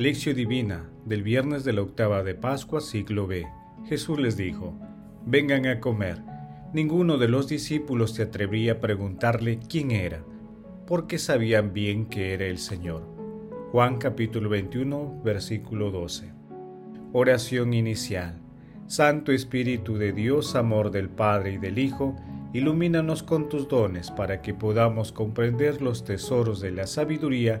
Lección Divina del viernes de la octava de Pascua, siglo B. Jesús les dijo, vengan a comer. Ninguno de los discípulos se atrevía a preguntarle quién era, porque sabían bien que era el Señor. Juan capítulo 21, versículo 12. Oración inicial. Santo Espíritu de Dios, amor del Padre y del Hijo, ilumínanos con tus dones para que podamos comprender los tesoros de la sabiduría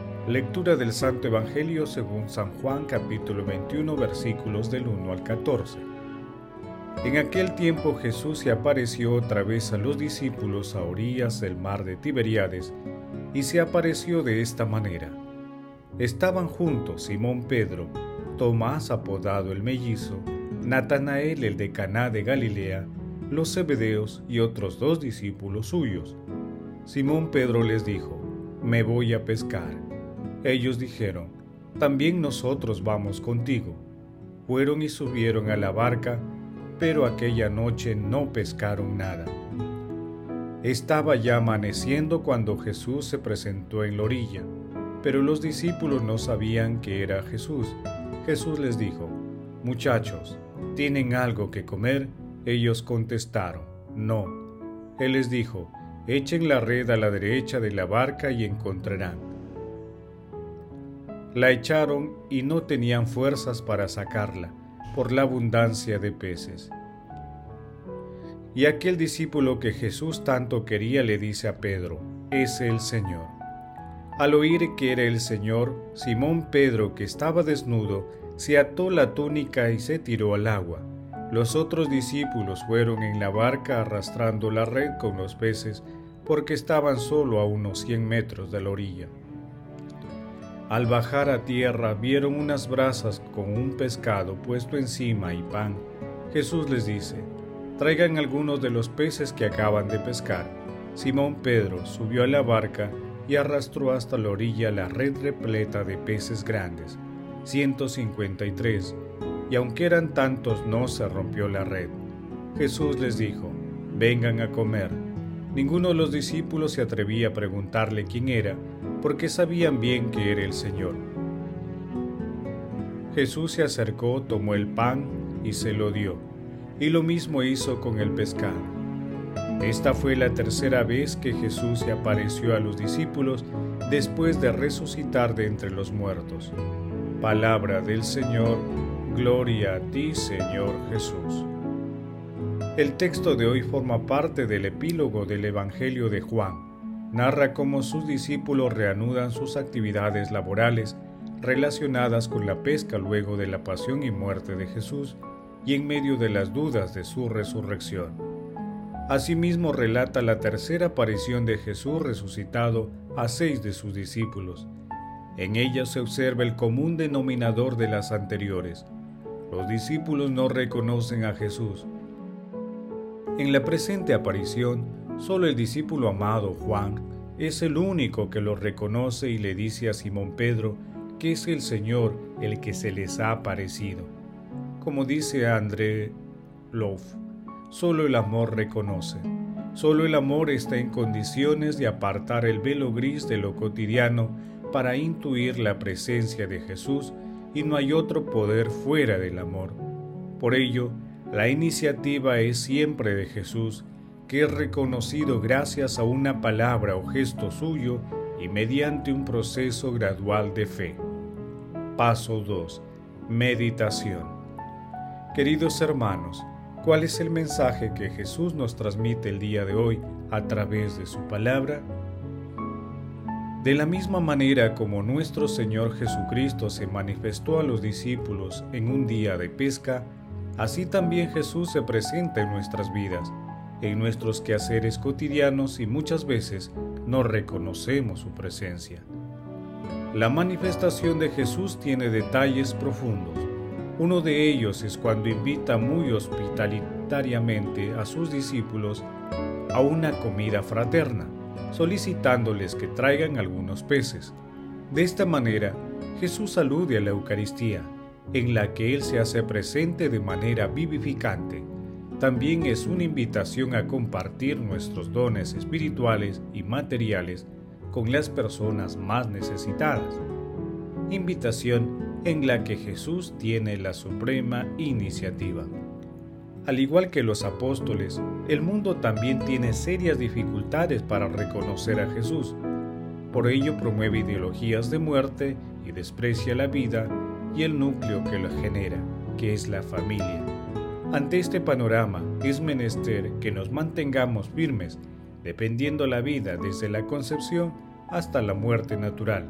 Lectura del Santo Evangelio según San Juan capítulo 21 versículos del 1 al 14. En aquel tiempo Jesús se apareció otra vez a los discípulos a orillas del mar de Tiberíades y se apareció de esta manera. Estaban juntos Simón Pedro, Tomás apodado el mellizo, Natanael el de Caná de Galilea, los Zebedeos y otros dos discípulos suyos. Simón Pedro les dijo, Me voy a pescar. Ellos dijeron, También nosotros vamos contigo. Fueron y subieron a la barca, pero aquella noche no pescaron nada. Estaba ya amaneciendo cuando Jesús se presentó en la orilla, pero los discípulos no sabían que era Jesús. Jesús les dijo, Muchachos, ¿tienen algo que comer? Ellos contestaron, No. Él les dijo, Echen la red a la derecha de la barca y encontrarán. La echaron y no tenían fuerzas para sacarla por la abundancia de peces. Y aquel discípulo que Jesús tanto quería le dice a Pedro, es el Señor. Al oír que era el Señor, Simón Pedro, que estaba desnudo, se ató la túnica y se tiró al agua. Los otros discípulos fueron en la barca arrastrando la red con los peces porque estaban solo a unos cien metros de la orilla. Al bajar a tierra vieron unas brasas con un pescado puesto encima y pan. Jesús les dice, traigan algunos de los peces que acaban de pescar. Simón Pedro subió a la barca y arrastró hasta la orilla la red repleta de peces grandes, 153, y aunque eran tantos no se rompió la red. Jesús les dijo, vengan a comer. Ninguno de los discípulos se atrevía a preguntarle quién era, porque sabían bien que era el Señor. Jesús se acercó, tomó el pan y se lo dio, y lo mismo hizo con el pescado. Esta fue la tercera vez que Jesús se apareció a los discípulos después de resucitar de entre los muertos. Palabra del Señor, gloria a ti Señor Jesús. El texto de hoy forma parte del epílogo del Evangelio de Juan. Narra cómo sus discípulos reanudan sus actividades laborales relacionadas con la pesca luego de la pasión y muerte de Jesús y en medio de las dudas de su resurrección. Asimismo relata la tercera aparición de Jesús resucitado a seis de sus discípulos. En ella se observa el común denominador de las anteriores. Los discípulos no reconocen a Jesús, en la presente aparición, solo el discípulo amado Juan es el único que lo reconoce y le dice a Simón Pedro que es el Señor el que se les ha aparecido. Como dice André Love, solo el amor reconoce. Solo el amor está en condiciones de apartar el velo gris de lo cotidiano para intuir la presencia de Jesús y no hay otro poder fuera del amor. Por ello, la iniciativa es siempre de Jesús, que es reconocido gracias a una palabra o gesto suyo y mediante un proceso gradual de fe. Paso 2. Meditación. Queridos hermanos, ¿cuál es el mensaje que Jesús nos transmite el día de hoy a través de su palabra? De la misma manera como nuestro Señor Jesucristo se manifestó a los discípulos en un día de pesca, Así también Jesús se presenta en nuestras vidas, en nuestros quehaceres cotidianos y muchas veces no reconocemos su presencia. La manifestación de Jesús tiene detalles profundos. Uno de ellos es cuando invita muy hospitalitariamente a sus discípulos a una comida fraterna, solicitándoles que traigan algunos peces. De esta manera, Jesús alude a la Eucaristía, en la que Él se hace presente de manera vivificante. También es una invitación a compartir nuestros dones espirituales y materiales con las personas más necesitadas. Invitación en la que Jesús tiene la suprema iniciativa. Al igual que los apóstoles, el mundo también tiene serias dificultades para reconocer a Jesús. Por ello promueve ideologías de muerte y desprecia la vida y el núcleo que la genera, que es la familia. Ante este panorama es menester que nos mantengamos firmes, dependiendo la vida desde la concepción hasta la muerte natural.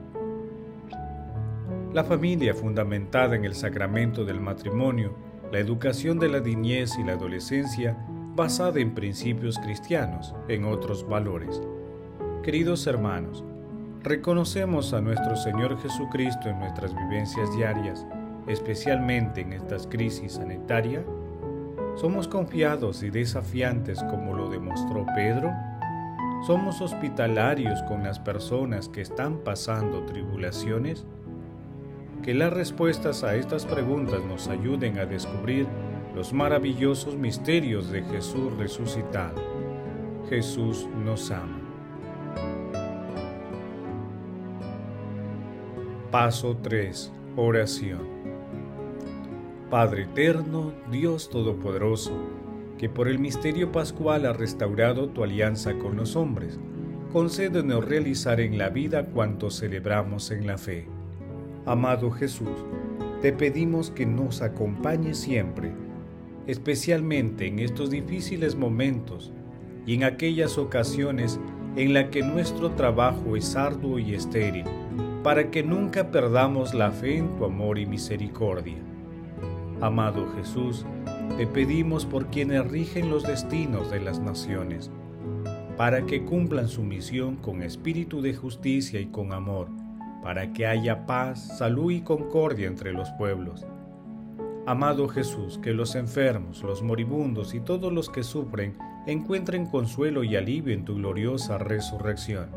La familia fundamentada en el sacramento del matrimonio, la educación de la niñez y la adolescencia basada en principios cristianos, en otros valores. Queridos hermanos, reconocemos a nuestro Señor Jesucristo en nuestras vivencias diarias, especialmente en estas crisis sanitarias. ¿Somos confiados y desafiantes como lo demostró Pedro? ¿Somos hospitalarios con las personas que están pasando tribulaciones? Que las respuestas a estas preguntas nos ayuden a descubrir los maravillosos misterios de Jesús resucitado. Jesús nos ama. Paso 3. Oración. Padre eterno, Dios Todopoderoso, que por el misterio pascual ha restaurado tu alianza con los hombres, concédenos realizar en la vida cuanto celebramos en la fe Amado Jesús, te pedimos que nos acompañe siempre, especialmente en estos difíciles momentos y en aquellas ocasiones en las que nuestro trabajo es arduo y estéril, para que nunca perdamos la fe en tu amor y misericordia. Amado Jesús, te pedimos por quienes rigen los destinos de las naciones, para que cumplan su misión con espíritu de justicia y con amor para que haya paz, salud y concordia entre los pueblos. Amado Jesús, que los enfermos, los moribundos y todos los que sufren encuentren consuelo y alivio en tu gloriosa resurrección.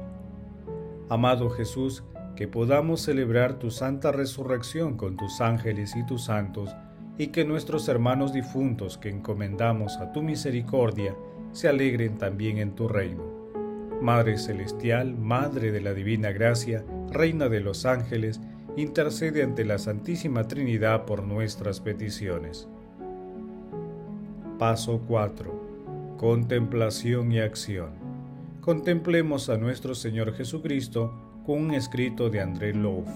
Amado Jesús, que podamos celebrar tu santa resurrección con tus ángeles y tus santos, y que nuestros hermanos difuntos que encomendamos a tu misericordia se alegren también en tu reino. Madre Celestial, Madre de la Divina Gracia, Reina de los Ángeles, intercede ante la Santísima Trinidad por nuestras peticiones. Paso 4. Contemplación y acción. Contemplemos a nuestro Señor Jesucristo con un escrito de André Louf.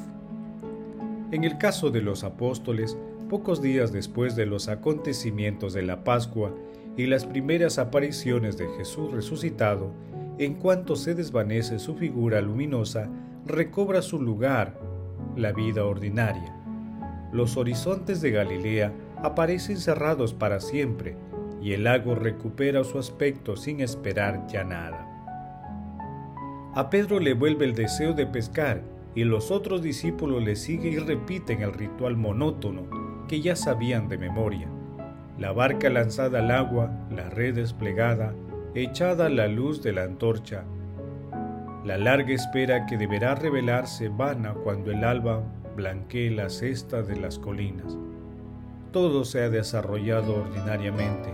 En el caso de los apóstoles, pocos días después de los acontecimientos de la Pascua y las primeras apariciones de Jesús resucitado, en cuanto se desvanece su figura luminosa, recobra su lugar la vida ordinaria. Los horizontes de Galilea aparecen cerrados para siempre y el lago recupera su aspecto sin esperar ya nada. A Pedro le vuelve el deseo de pescar y los otros discípulos le siguen y repiten el ritual monótono que ya sabían de memoria. La barca lanzada al agua, la red desplegada, echada a la luz de la antorcha, la larga espera que deberá revelarse vana cuando el alba blanquee la cesta de las colinas. Todo se ha desarrollado ordinariamente,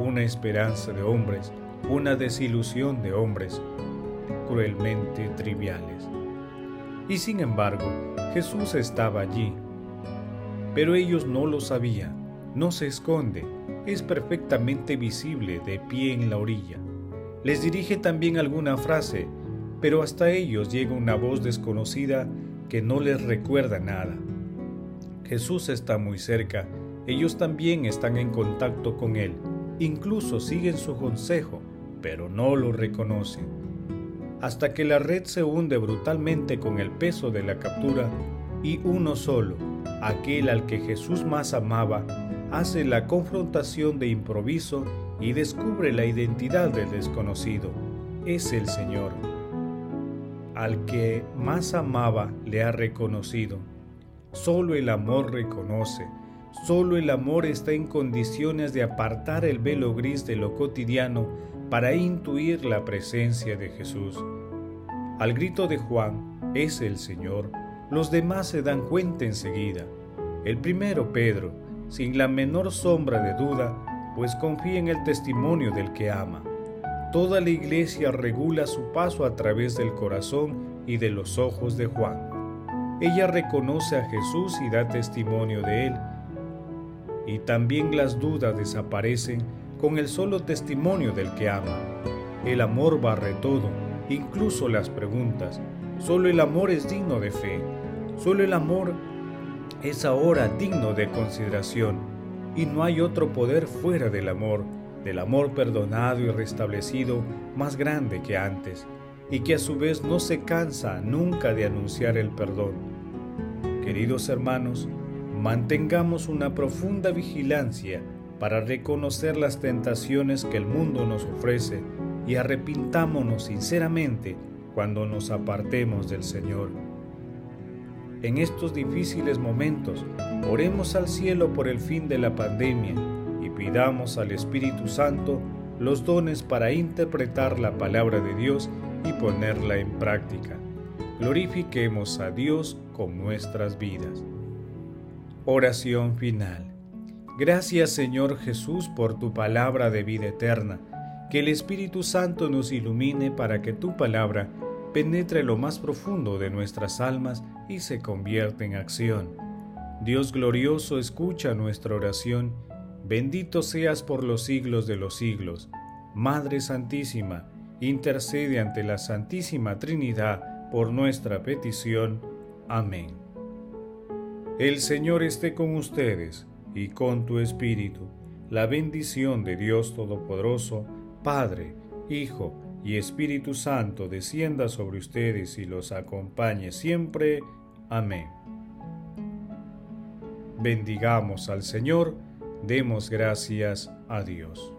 una esperanza de hombres, una desilusión de hombres, cruelmente triviales. Y sin embargo, Jesús estaba allí. Pero ellos no lo sabían, no se esconde, es perfectamente visible de pie en la orilla. Les dirige también alguna frase, pero hasta ellos llega una voz desconocida que no les recuerda nada. Jesús está muy cerca, ellos también están en contacto con Él, incluso siguen su consejo, pero no lo reconocen. Hasta que la red se hunde brutalmente con el peso de la captura y uno solo, aquel al que Jesús más amaba, hace la confrontación de improviso y descubre la identidad del desconocido. Es el Señor. al que más amaba le ha reconocido. Solo el amor reconoce, solo el amor está en condiciones de apartar el velo gris de lo cotidiano para intuir la presencia de Jesús. Al grito de Juan, es el Señor, los demás se dan cuenta enseguida. El primero, Pedro, sin la menor sombra de duda, pues confía en el testimonio del que ama. Toda la iglesia regula su paso a través del corazón y de los ojos de Juan. Ella reconoce a Jesús y da testimonio de él. Y también las dudas desaparecen con el solo testimonio del que ama. El amor barre todo, incluso las preguntas. Solo el amor es digno de fe. Solo el amor es ahora digno de consideración. Y no hay otro poder fuera del amor, del amor perdonado y restablecido más grande que antes, y que a su vez no se cansa nunca de anunciar el perdón. Queridos hermanos, mantengamos una profunda vigilancia para reconocer las tentaciones que el mundo nos ofrece y arrepintámonos sinceramente cuando nos apartemos del Señor. En estos difíciles momentos, oremos al cielo por el fin de la pandemia y pidamos al Espíritu Santo los dones para interpretar la palabra de Dios y ponerla en práctica. Glorifiquemos a Dios con nuestras vidas. Oración final. Gracias Señor Jesús por tu palabra de vida eterna que el Espíritu Santo nos ilumine para que tu palabra penetre lo más profundo de nuestras almas y se convierta en acción. Dios glorioso, escucha nuestra oración. Bendito seas por los siglos de los siglos. Madre Santísima, intercede ante la Santísima Trinidad por nuestra petición. Amén. El Señor esté con ustedes y con tu Espíritu. La bendición de Dios Todopoderoso, Padre, Hijo y Espíritu Santo descienda sobre ustedes y los acompañe siempre. Amén. Bendigamos al Señor, demos gracias a Dios.